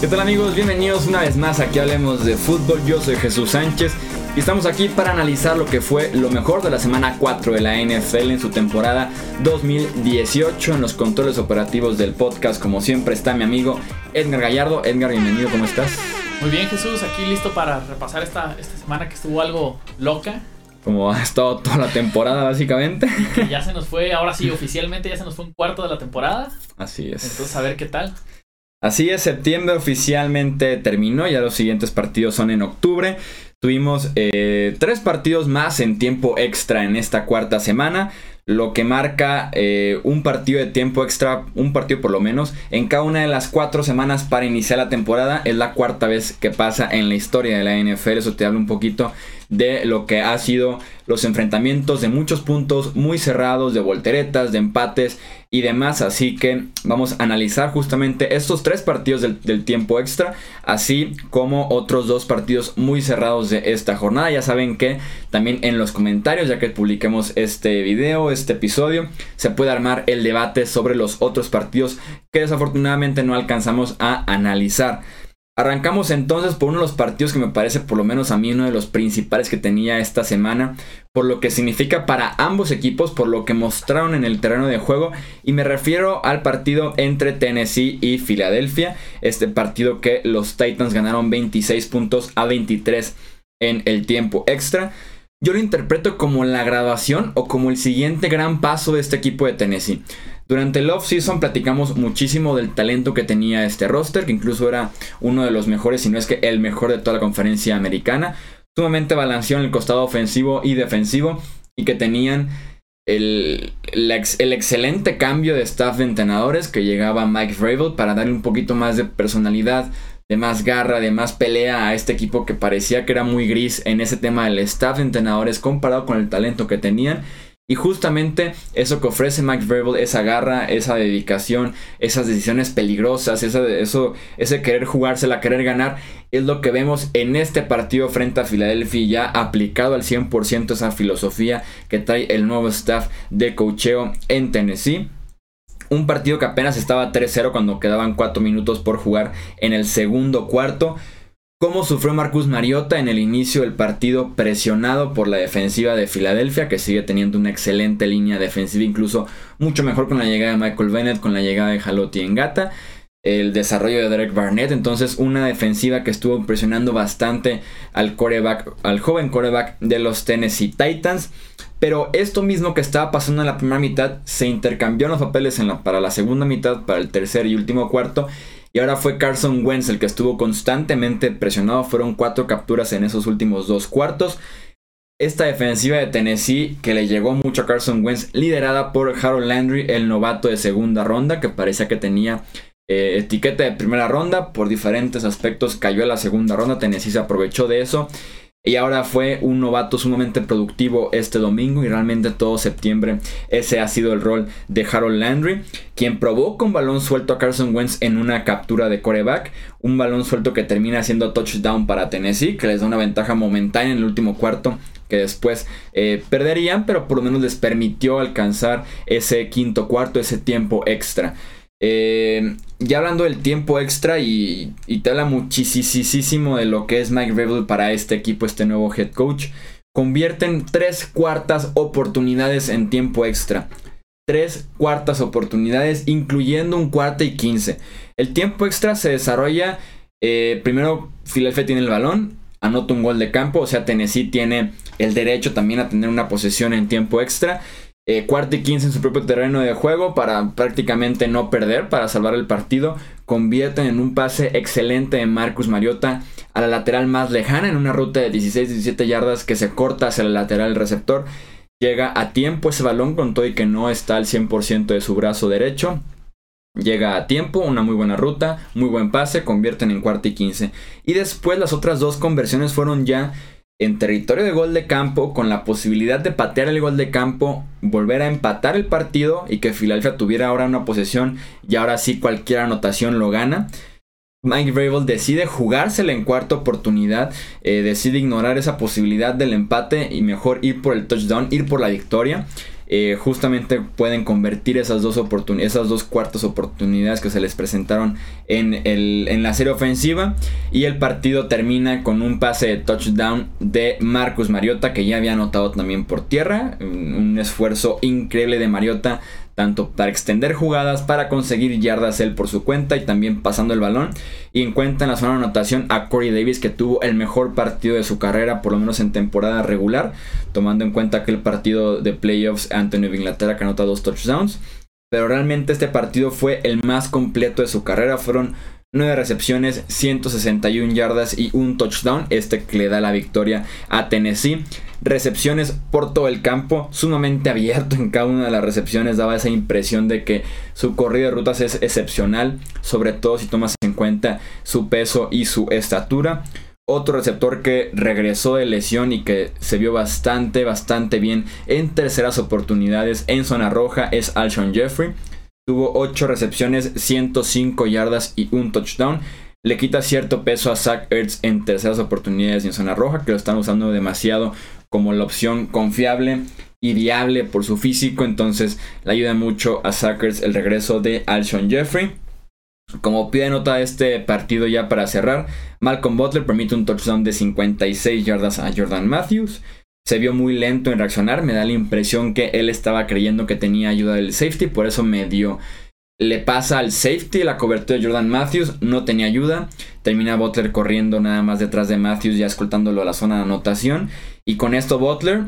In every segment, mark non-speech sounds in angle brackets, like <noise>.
¿Qué tal amigos? Bienvenidos una vez más aquí hablemos de fútbol. Yo soy Jesús Sánchez y estamos aquí para analizar lo que fue lo mejor de la semana 4 de la NFL en su temporada 2018 en los controles operativos del podcast. Como siempre está mi amigo Edgar Gallardo. Edgar, bienvenido, ¿cómo estás? Muy bien Jesús, aquí listo para repasar esta, esta semana que estuvo algo loca. Como ha estado toda la temporada básicamente. que ya se nos fue, ahora sí oficialmente ya se nos fue un cuarto de la temporada. Así es. Entonces a ver qué tal. Así es, septiembre oficialmente terminó, ya los siguientes partidos son en octubre. Tuvimos eh, tres partidos más en tiempo extra en esta cuarta semana, lo que marca eh, un partido de tiempo extra, un partido por lo menos, en cada una de las cuatro semanas para iniciar la temporada. Es la cuarta vez que pasa en la historia de la NFL, eso te habla un poquito de lo que ha sido los enfrentamientos de muchos puntos muy cerrados, de volteretas, de empates y demás. Así que vamos a analizar justamente estos tres partidos del, tiempo extra, así como otros dos partidos muy cerrados de esta jornada. Ya saben que también en los comentarios, ya que publiquemos este video, este episodio, se puede armar el debate sobre los otros partidos que desafortunadamente no alcanzamos a analizar. Arrancamos entonces por uno de los partidos que me parece por lo menos a mí uno de los principales que tenía esta semana, por lo que significa para ambos equipos, por lo que mostraron en el terreno de juego, y me refiero al partido entre Tennessee y Filadelfia, este partido que los Titans ganaron 26 puntos a 23 en el tiempo extra. Yo lo interpreto como la graduación o como el siguiente gran paso de este equipo de Tennessee. Durante el off-season platicamos muchísimo del talento que tenía este roster, que incluso era uno de los mejores, si no es que el mejor de toda la conferencia americana. Sumamente balanceado en el costado ofensivo y defensivo, y que tenían el, el, excelente cambio de staff de entrenadores que llegaba Mike Vrabel para darle un poquito más de personalidad, de más garra, de más pelea a este equipo que parecía que era muy gris en ese tema del staff de entrenadores comparado con el talento que tenían. Y justamente eso que ofrece Mike Verbal, esa garra, esa dedicación, esas decisiones peligrosas, ese querer jugársela, querer ganar, es lo que vemos en este partido frente a Filadelfia, ya aplicado al 100% esa filosofía que trae el nuevo staff de cocheo en Tennessee. Un partido que apenas estaba 3-0 cuando quedaban 4 minutos por jugar en el segundo cuarto. Cómo sufrió Marcus Mariota en el inicio del partido presionado por la defensiva de Filadelfia, que sigue teniendo una excelente línea defensiva, incluso mucho mejor con la llegada de Michael Bennett, con la llegada de Jalotti en Gata, el desarrollo de Derek Barnett, entonces una defensiva que estuvo presionando bastante al coreback, al joven coreback de los Tennessee Titans. Pero esto mismo que estaba pasando en la primera mitad se intercambió los papeles para la segunda mitad, para el tercer y último cuarto. Y ahora fue Carson Wentz el que estuvo constantemente presionado. Fueron cuatro capturas en esos últimos dos cuartos. Esta defensiva de Tennessee que le llegó mucho a Carson Wentz, liderada por Harold Landry, el novato de segunda ronda, que parecía que tenía eh, etiqueta de primera ronda. Por diferentes aspectos cayó a la segunda ronda. Tennessee se aprovechó de eso. Y ahora fue un novato sumamente productivo este domingo y realmente todo septiembre ese ha sido el rol de Harold Landry, quien provoca un balón suelto a Carson Wentz en una captura de coreback, un balón suelto que termina siendo touchdown para Tennessee, que les da una ventaja momentánea en el último cuarto que después eh, perderían, pero por lo menos les permitió alcanzar ese quinto cuarto, ese tiempo extra. Eh, ya hablando del tiempo extra y, te habla muchísimo de lo que es Mike Rebel para este equipo, este nuevo head coach. Convierten tres cuartas oportunidades en tiempo extra. Tres cuartas oportunidades, incluyendo un cuarto y quince. El tiempo extra se desarrolla. Eh, primero, Philadelphia tiene el balón, anota un gol de campo. O sea, Tennessee tiene el derecho también a tener una posesión en tiempo extra. Eh, cuarto y quince en su propio terreno de juego para prácticamente no perder, para salvar el partido. Convierten en un pase excelente de Marcus Mariota a la lateral más lejana en una ruta de 16-17 yardas que se corta hacia el lateral receptor. Llega a tiempo ese balón con todo y que no está al 100% de su brazo derecho. Llega a tiempo, una muy buena ruta, muy buen pase, convierten en cuarto y quince. Y después las otras dos conversiones fueron ya en territorio de gol de campo, con la posibilidad de patear el gol de campo, volver a empatar el partido y que Philadelphia tuviera ahora una posesión y ahora sí cualquier anotación lo gana. Mike Vrabel decide jugársela en cuarta oportunidad, eh, decide ignorar esa posibilidad del empate y mejor ir por el touchdown, ir por la victoria. Eh, justamente pueden convertir esas dos, dos cuartas oportunidades que se les presentaron en, la serie ofensiva. Y el partido termina con un pase de touchdown de Marcus Mariota, que ya había anotado también por tierra. Un esfuerzo increíble de Mariota tanto para extender jugadas, para conseguir yardas él por su cuenta y también pasando el balón. Y encuentra en la zona de anotación a Corey Davis que tuvo el mejor partido de su carrera, por lo menos en temporada regular, tomando en cuenta que el partido de playoffs ante Nueva Inglaterra que anota dos touchdowns. Pero realmente este partido fue el más completo de su carrera, fueron 9 recepciones, 161 yardas y un touchdown, este que le da la victoria a Tennessee recepciones por todo el campo, sumamente abierto en cada una de las recepciones, daba esa impresión de que su corrida de rutas es excepcional, sobre todo si tomas en cuenta su peso y su estatura. Otro receptor que regresó de lesión y que se vio bastante, bastante bien en terceras oportunidades en zona roja es Alshon Jeffrey. Tuvo 8 recepciones, 105 yardas y un touchdown le quita cierto peso a Zach Ertz en terceras oportunidades y en zona roja, que lo están usando demasiado como la opción confiable y viable por su físico. Entonces le ayuda mucho a Sackers el regreso de Alshon Jeffrey. Como pide nota este partido ya para cerrar, Malcolm Butler permite un touchdown de 56 yardas a Jordan Matthews. Se vio muy lento en reaccionar, me da la impresión que él estaba creyendo que tenía ayuda del safety, por eso me dio le pasa al safety la cobertura de Jordan Matthews, no tenía ayuda. Termina Butler corriendo nada más detrás de Matthews, ya escoltándolo a la zona de anotación. Y con esto Butler,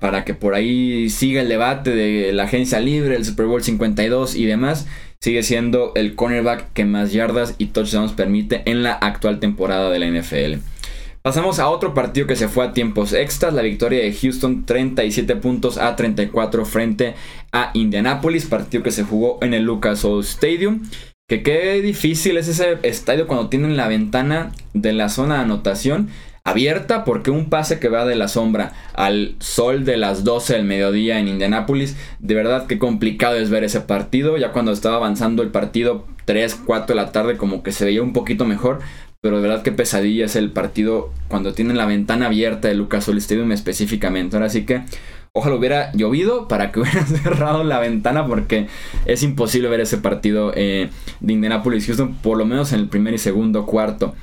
para que por ahí siga el debate de la agencia libre, el Super Bowl 52 y demás, sigue siendo el cornerback que más yardas y touchdowns permite en la actual temporada de la NFL. Pasamos a otro partido que se fue a tiempos extras, la victoria de Houston 37 puntos a 34 frente a Indianapolis, partido que se jugó en el Lucas Oil Stadium. Que qué difícil es ese estadio cuando tienen la ventana de la zona de anotación abierta porque un pase que va de la sombra al sol de las 12 del mediodía en Indianapolis, de verdad que complicado es ver ese partido, ya cuando estaba avanzando el partido 3, 4 de la tarde como que se veía un poquito mejor, pero de verdad que pesadilla es el partido cuando tienen la ventana abierta de Lucas Oil Stadium específicamente. Ahora sí que ojalá hubiera llovido para que <laughs> hubiera cerrado la ventana porque es imposible ver ese partido eh, de Indianapolis Houston, por lo menos en el primer y segundo cuarto.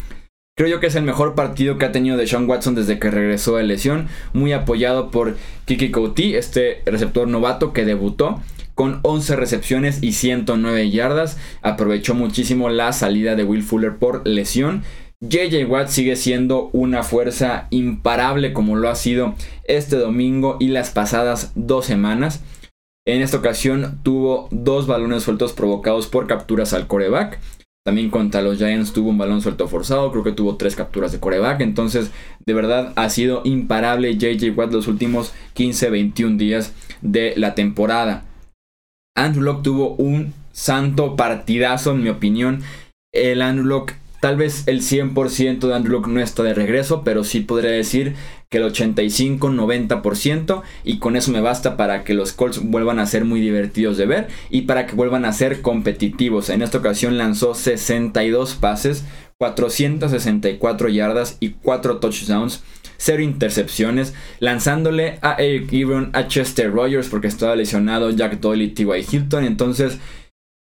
Creo yo que es el mejor partido que ha tenido de Sean Watson desde que regresó de lesión, muy apoyado por Kiki Couty, este receptor novato que debutó con 11 recepciones y 109 yardas. Aprovechó muchísimo la salida de Will Fuller por lesión. JJ Watt sigue siendo una fuerza imparable como lo ha sido este domingo y las pasadas dos semanas. En esta ocasión tuvo dos balones sueltos provocados por capturas al coreback. También contra los Giants tuvo un balón suelto forzado, creo que tuvo tres capturas de coreback. Entonces, de verdad ha sido imparable JJ Watt los últimos 15-21 días de la temporada. Andrew Locke tuvo un santo partidazo, en mi opinión. El Andrew Locke, tal vez el 100% de Andrew Locke no está de regreso, pero sí podría decir que el 85-90% y con eso me basta para que los Colts vuelvan a ser muy divertidos de ver y para que vuelvan a ser competitivos. En esta ocasión lanzó 62 pases, 464 yardas y 4 touchdowns cero intercepciones, lanzándole a Eric Ebron, a Chester Rogers porque estaba lesionado, Jack Doyle y T.Y. Hilton. Entonces,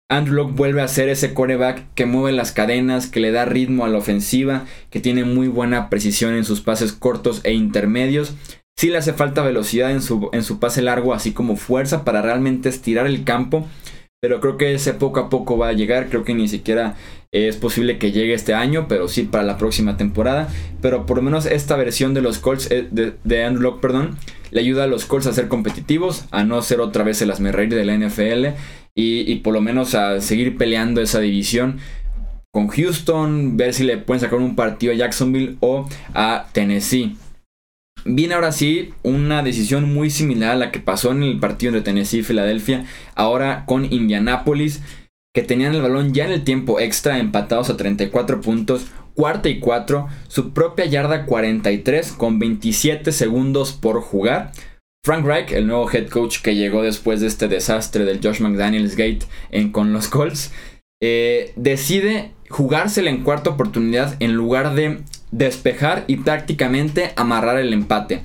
Andrew Locke vuelve a ser ese coreback que mueve las cadenas, que le da ritmo a la ofensiva, que tiene muy buena precisión en sus pases cortos e intermedios. Sí le hace falta velocidad en su, en su pase largo, así como fuerza para realmente estirar el campo. Pero creo que ese poco a poco va a llegar. Creo que ni siquiera es posible que llegue este año, pero sí para la próxima temporada. Pero por lo menos esta versión de los Colts, eh, de, de Andrew Locke, perdón, le ayuda a los Colts a ser competitivos, a no ser otra vez el asmerreír de la NFL y, por lo menos a seguir peleando esa división con Houston, ver si le pueden sacar un partido a Jacksonville o a Tennessee. Viene ahora sí una decisión muy similar a la que pasó en el partido de Tennessee y Filadelfia, ahora con Indianapolis que tenían el balón ya en el tiempo extra, empatados a 34 puntos, cuarta y cuatro, su propia yarda 43 con 27 segundos por jugar. Frank Reich, el nuevo head coach que llegó después de este desastre del Josh McDaniels Gate en, con los Colts, eh, decide jugársela en cuarta oportunidad en lugar de despejar y prácticamente amarrar el empate.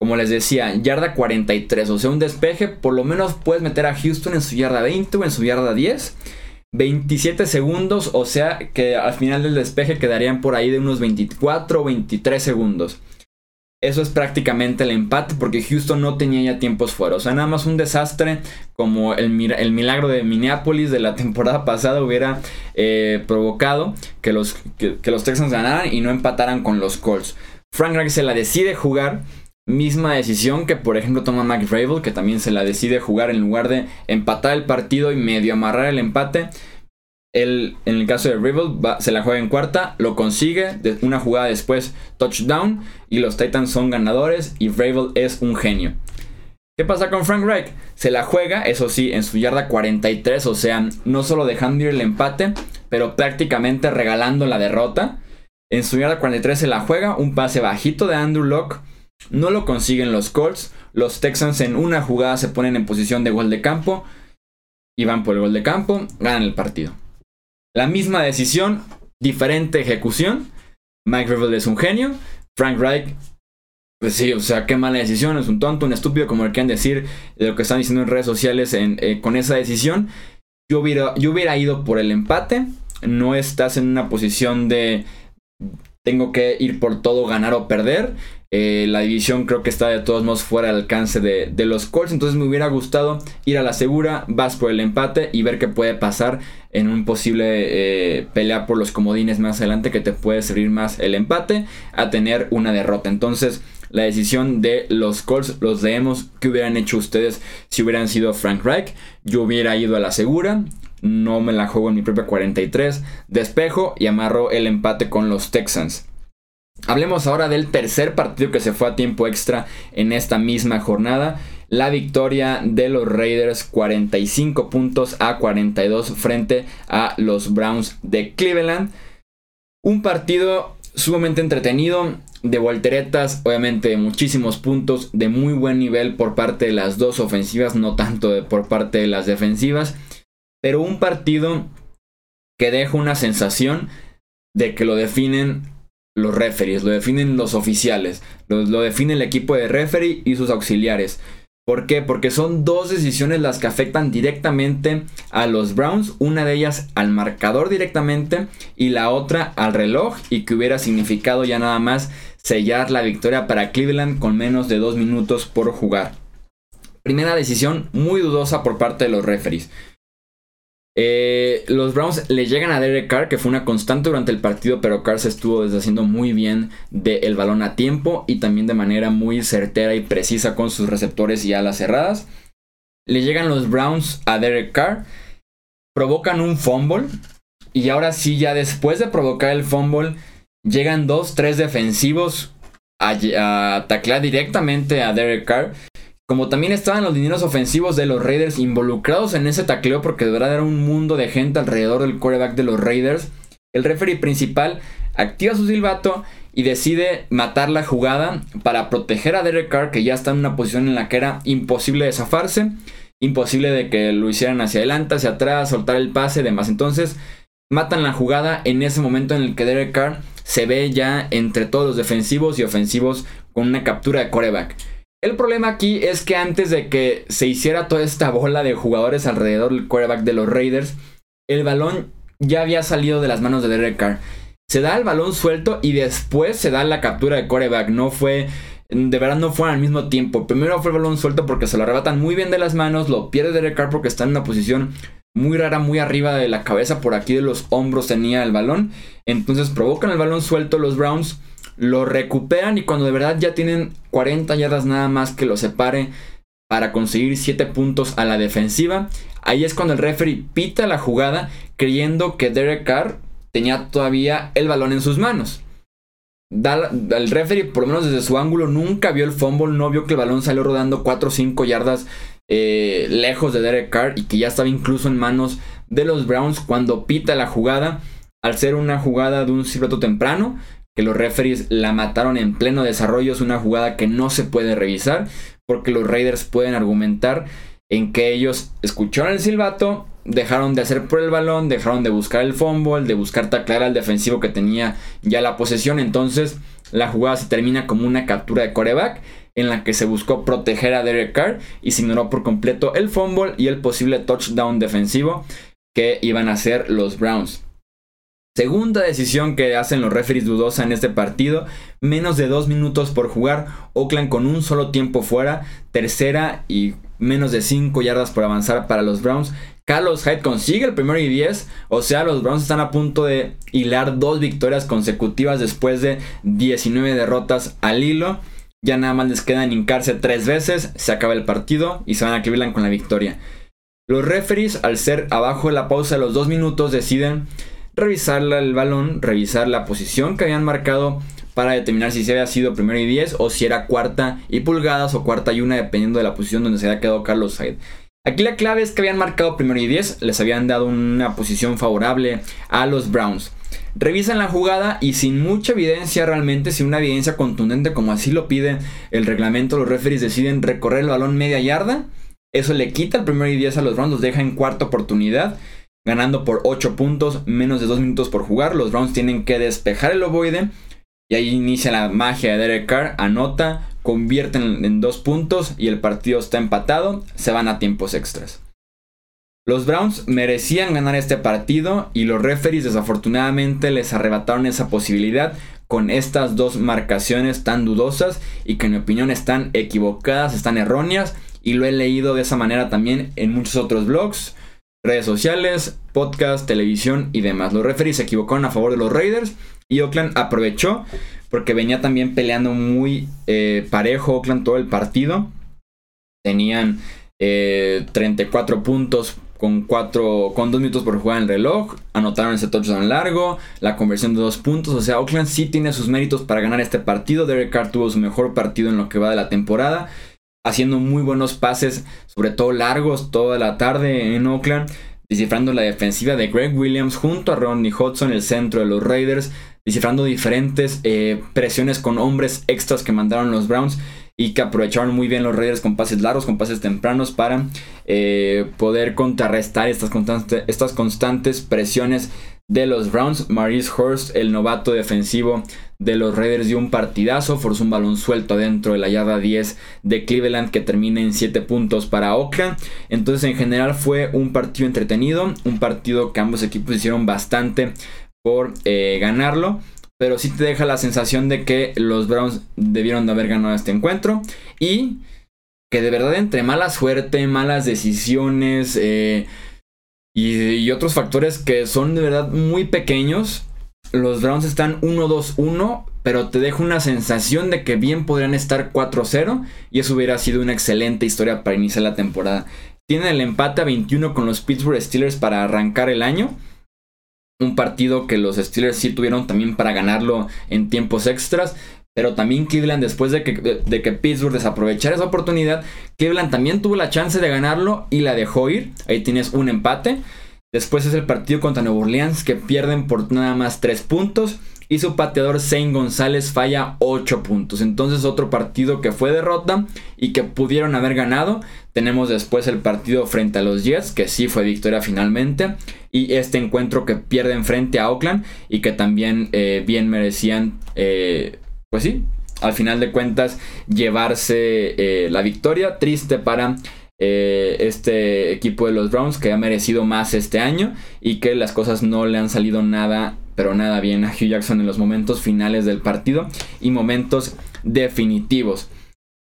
como les decía, yarda 43, o sea, un despeje, por lo menos puedes meter a Houston en su yarda 20 o en su yarda 10. 27 segundos, o sea que al final del despeje quedarían por ahí de unos 24 o 23 segundos. Eso es prácticamente el empate porque Houston no tenía ya tiempos fuera. O sea, nada más un desastre como el, el milagro de Minneapolis de la <laughs> temporada pasada hubiera eh, provocado que los, que, los Texans ganaran y no empataran con los Colts. Frank Reich se la decide jugar. Misma decisión que por ejemplo toma McRaven, que también se la decide jugar en lugar de empatar el partido y medio amarrar el empate en el caso de Rival, se la juega en cuarta, lo consigue, una jugada después, touchdown, y los Titans son ganadores y Rival es un genio. ¿Qué pasa con Frank Reich? Se la juega, eso sí, en su yarda 43, o sea, no solo dejando ir el empate, pero prácticamente regalando la derrota. En su yarda 43 se la juega, un pase bajito de Andrew Locke, no lo consiguen los Colts, los Texans en una jugada se ponen en posición de gol de campo y van por el gol de campo, ganan el partido. La misma decisión, diferente ejecución. Mike Revel es un genio. Frank Reich, pues sí, o sea, qué mala decisión. Es un tonto, un estúpido, como el que han decir de lo que están diciendo en redes sociales eh, con esa decisión. Yo hubiera, yo hubiera ido por el empate. No estás en una posición de tengo que ir por todo, ganar o perder. Eh, la división creo que está de todos modos fuera del alcance de, los Colts. Entonces me hubiera gustado ir a la segura, vas por el empate y ver qué puede pasar en un posible eh, pelea por los comodines más adelante que te puede servir más el empate a tener una derrota. Entonces la decisión de los Colts los leemos. ¿Qué hubieran hecho ustedes si hubieran sido Frank Reich? Yo hubiera ido a la segura. No me la juego en mi propia 43. Despejo y amarro el empate con los Texans. Hablemos ahora del tercer partido que se fue a tiempo extra en esta misma jornada. La victoria de los Raiders 45 puntos a 42 frente a los Browns de Cleveland. Un partido sumamente entretenido, de volteretas, obviamente muchísimos puntos, de muy buen nivel por parte de las dos ofensivas, no tanto por parte de las defensivas, pero un partido que deja una sensación de que lo definen los referees, lo definen los oficiales, lo, define el equipo de referee y sus auxiliares. ¿Por qué? Porque son dos decisiones las que afectan directamente a los Browns, una de ellas al marcador directamente y la otra al reloj y que hubiera significado ya nada más sellar la victoria para Cleveland con menos de dos minutos por jugar. Primera decisión muy dudosa por parte de los referees. Eh, los Browns le llegan a Derek Carr, que fue una constante durante el partido, pero Carr se estuvo deshaciendo muy bien del balón a tiempo y también de manera muy certera y precisa con sus receptores y alas cerradas. Le llegan los Browns a Derek Carr, provocan un fumble y ahora sí, ya después de provocar el fumble, llegan dos, tres defensivos a, a taclear directamente a Derek Carr como también estaban los dineros ofensivos de los Raiders involucrados en ese tacleo, porque de verdad era un mundo de gente alrededor del quarterback de los Raiders, el referee principal activa su silbato y decide matar la jugada para proteger a Derek Carr, que ya está en una posición en la que era imposible de zafarse, imposible de que lo hicieran hacia adelante, hacia atrás, soltar el pase y demás. Entonces, matan la jugada en ese momento en el que Derek Carr se ve ya entre todos los defensivos y ofensivos con una captura de quarterback. El problema aquí es que antes de que se hiciera toda esta bola de jugadores alrededor del quarterback de los Raiders, el balón ya había salido de las manos de Derek Carr. Se da el balón suelto y después se da la captura de quarterback. No fue, de verdad no fue al mismo tiempo. Primero fue el balón suelto porque se lo arrebatan muy bien de las manos, lo pierde Derek Carr porque está en una posición muy rara, muy arriba de la cabeza, por aquí de los hombros tenía el balón. Entonces provocan el balón suelto los Browns lo recuperan y cuando de verdad ya tienen 40 yardas nada más que lo separe para conseguir 7 puntos a la defensiva, ahí es cuando el referee pita la jugada creyendo que Derek Carr tenía todavía el balón en sus manos. el referee, por lo menos desde su ángulo, nunca vio el fumble, no vio que el balón salió rodando 4 o 5 yardas eh, lejos de Derek Carr y que ya estaba incluso en manos de los Browns cuando pita la jugada. Al ser una jugada de un silbato temprano, que los referees la mataron en pleno desarrollo. Es una jugada que no se puede revisar porque los Raiders pueden argumentar en que ellos escucharon el silbato, dejaron de hacer por el balón, dejaron de buscar el fumble, de buscar taclear al defensivo que tenía ya la posesión. Entonces la jugada se termina como una captura de coreback en la que se buscó proteger a Derek Carr y se ignoró por completo el fumble y el posible touchdown defensivo que iban a hacer los Browns. Segunda decisión que hacen los referees dudosa en este partido, menos de dos minutos por jugar, Oakland con un solo tiempo fuera, tercera y menos de 5 yardas por avanzar para los Browns. Carlos Hyde consigue el primero y 10, o sea, los Browns están a punto de hilar dos victorias consecutivas después de 19 derrotas al hilo. Ya nada más les queda hincarse tres veces, se acaba el partido y se van a Cleveland con la victoria. Los referees, al ser abajo de la pausa de los dos minutos, deciden revisar el balón, revisar la posición que habían marcado para determinar si se había sido primero y 10 o si era cuarta y pulgadas o cuarta y una dependiendo de la posición donde se había quedado Carlos Hyde. Aquí la clave es que habían marcado primero y 10, les habían dado una posición favorable a los Browns. Revisan la jugada y sin mucha evidencia realmente, sin una evidencia contundente como así lo pide el reglamento, los referees deciden recorrer el balón media yarda. Eso le quita el primero y 10 a los Browns, los deja en cuarta oportunidad ganando por 8 puntos, menos de 2 minutos por jugar. Los Browns tienen que despejar el ovoide. Y ahí inicia la magia de Derek Carr. Anota, convierten en 2 puntos y el partido está empatado. Se van a tiempos extras. Los Browns merecían ganar este partido y los referees desafortunadamente les arrebataron esa posibilidad con estas dos marcaciones tan dudosas y que en mi opinión están equivocadas, están erróneas y lo he leído de esa manera también en muchos otros blogs redes sociales, podcast, televisión y demás. Los referees se equivocaron a favor de los Raiders y Oakland aprovechó porque venía también peleando muy eh, parejo Oakland todo el partido. Tenían 34 eh, puntos con, 4, con 2 minutos por jugar en el reloj. Anotaron ese touchdown largo, la conversión de 2 puntos. O sea, Oakland sí tiene sus méritos para ganar este partido. Derek Carr tuvo su mejor partido en lo que va de la temporada haciendo muy buenos pases, sobre todo largos, toda la tarde en Oakland, descifrando la defensiva de Greg Williams junto a Ronnie Hudson, el centro de los Raiders, descifrando diferentes eh, presiones con hombres extras que mandaron los Browns y que aprovecharon muy bien los Raiders con pases largos, con pases tempranos para eh, poder contrarrestar estas, estas constantes presiones de los Browns. Maurice Hurst, el novato defensivo de los Raiders, dio un partidazo, forzó un balón suelto dentro de la yarda 10 de Cleveland que termina en 7 puntos para Oakland. Entonces en general fue un partido entretenido, un partido que ambos equipos hicieron bastante por eh, ganarlo. Pero sí te deja la sensación de que los Browns debieron de haber ganado este encuentro. Y que de verdad entre mala suerte, malas decisiones, eh, y, otros factores que son de verdad muy pequeños. Los Browns están 1-2-1, pero te deja una sensación de que bien podrían estar 4-0 y eso hubiera sido una excelente historia para iniciar la temporada. Tienen el empate a 21 con los Pittsburgh Steelers para arrancar el año. Un partido que los Steelers sí tuvieron también para ganarlo en tiempos extras. Pero también Cleveland, después de que, de que Pittsburgh desaprovechara esa oportunidad, Cleveland también tuvo la chance de ganarlo y la dejó ir. Ahí tienes un empate. Después es el partido contra Nueva Orleans que pierden por nada más 3 puntos. Y su pateador Zane González falla 8 puntos. Entonces otro partido que fue derrota y que pudieron haber ganado. Tenemos después el partido frente a los Jets, que sí fue victoria finalmente. Y este encuentro que pierden frente a Oakland y que también eh, bien merecían eh, pues sí, al final de cuentas llevarse eh, la victoria. Triste para este equipo de los Browns que ha merecido más este año y que las cosas no le han salido nada, pero nada bien a Hugh Jackson en los momentos finales del partido y momentos definitivos.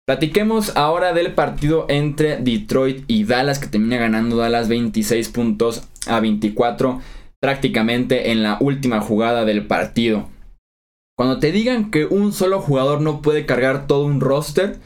Platiquemos ahora del partido entre Detroit y Dallas que termina ganando Dallas 26 puntos a 24 prácticamente en la última jugada del partido. Cuando te digan que un solo jugador no puede cargar todo un roster,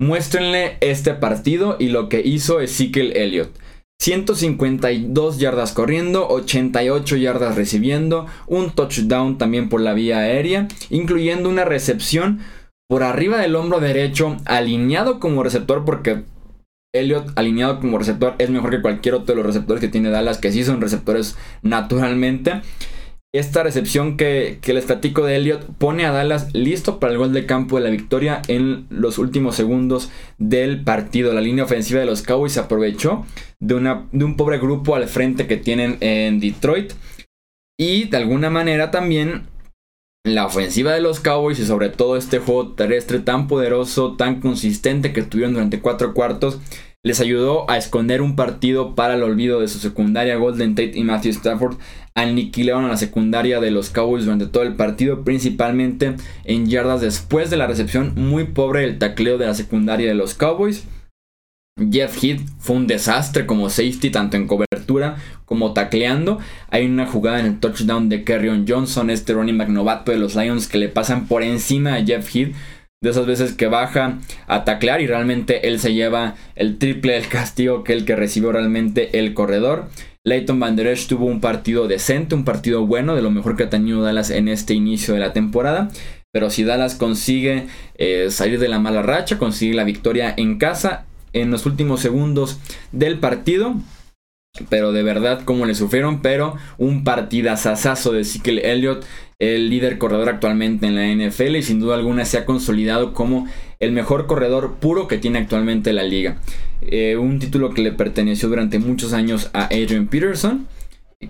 muéstrenle este partido y lo que hizo Ezekiel Elliott. 152 yardas corriendo, 88 yardas recibiendo, un touchdown también por la vía aérea, incluyendo una recepción por arriba del hombro derecho, alineado como receptor, porque Elliott alineado como receptor es mejor que cualquier otro de los receptores que tiene Dallas, que sí son receptores naturalmente. Esta recepción que, les platico de Elliot pone a Dallas listo para el gol de campo de la victoria en los últimos segundos del partido. La línea ofensiva de los Cowboys se aprovechó de, una, de un pobre grupo al frente que tienen en Detroit. Y de alguna manera también la ofensiva de los Cowboys y sobre todo este juego terrestre tan poderoso, tan consistente que tuvieron durante cuatro cuartos, les ayudó a esconder un partido para el olvido de su secundaria Golden Tate y Matthew Stafford. Aniquilaron a la secundaria de los Cowboys durante todo el partido, principalmente en yardas después de la recepción muy pobre del tacleo de la secundaria de los Cowboys. Jeff Heath fue un desastre como safety, tanto en cobertura como tacleando. Hay una jugada en el touchdown de Kerryon Johnson, este running back de los Lions, que le pasan por encima a Jeff Heath. De esas veces que baja a taclear y realmente él se lleva el triple del castigo que el que recibió realmente el corredor. Leighton Van Der tuvo un partido decente, un partido bueno, de lo mejor que ha tenido Dallas en este inicio de la temporada. Pero si Dallas consigue eh, salir de la mala racha, consigue la victoria en casa, en los últimos segundos del partido. Pero de verdad, como le sufrieron. Pero un partidazazazo de Ezekiel Elliott, el líder corredor actualmente en la NFL. Y sin duda alguna se ha consolidado como el mejor corredor puro que tiene actualmente la liga. Eh, un título que le perteneció durante muchos años a Adrian Peterson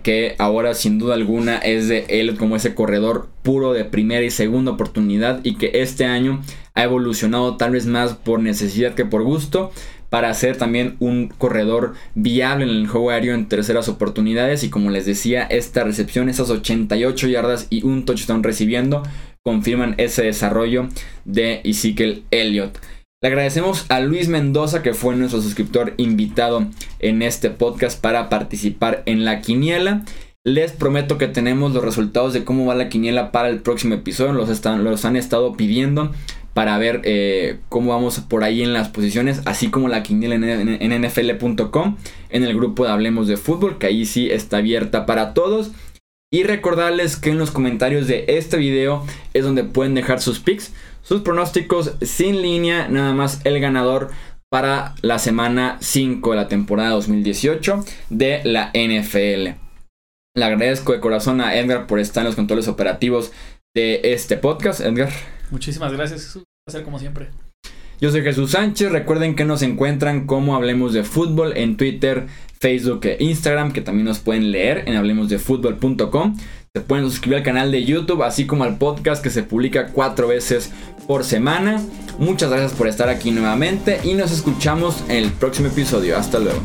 que ahora sin duda alguna es de él como ese corredor puro de primera y segunda oportunidad y que este año ha evolucionado tal vez más por necesidad que por gusto para ser también un corredor viable en el juego aéreo en terceras oportunidades y como les decía esta recepción esas 88 yardas y un touchdown recibiendo confirman ese desarrollo de Ezekiel Elliott. Le agradecemos a Luis Mendoza, que fue nuestro suscriptor invitado en este podcast para participar en la quiniela. Les prometo que tenemos los resultados de cómo va la quiniela para el próximo episodio. Los, están, los han estado pidiendo para ver eh, cómo vamos por ahí en las posiciones, así como la quiniela en, nfl.com, en el grupo de Hablemos de Fútbol, que ahí sí está abierta para todos. Y recordarles que en los comentarios de este video es donde pueden dejar sus pics sus pronósticos sin línea, nada más el ganador para la semana 5 de la temporada 2018 de la NFL. Le agradezco de corazón a Edgar por estar en los controles operativos de este podcast. Edgar. Muchísimas gracias, Jesús. Un placer como siempre. Yo soy Jesús Sánchez. Recuerden que nos encuentran como Hablemos de Fútbol en Twitter, Facebook e Instagram, que también nos pueden leer en hablemosdefutbol.com. Se pueden suscribir al canal de YouTube, así como al podcast que se publica cuatro veces por semana. Muchas gracias por estar aquí nuevamente y nos escuchamos en el próximo episodio. Hasta luego.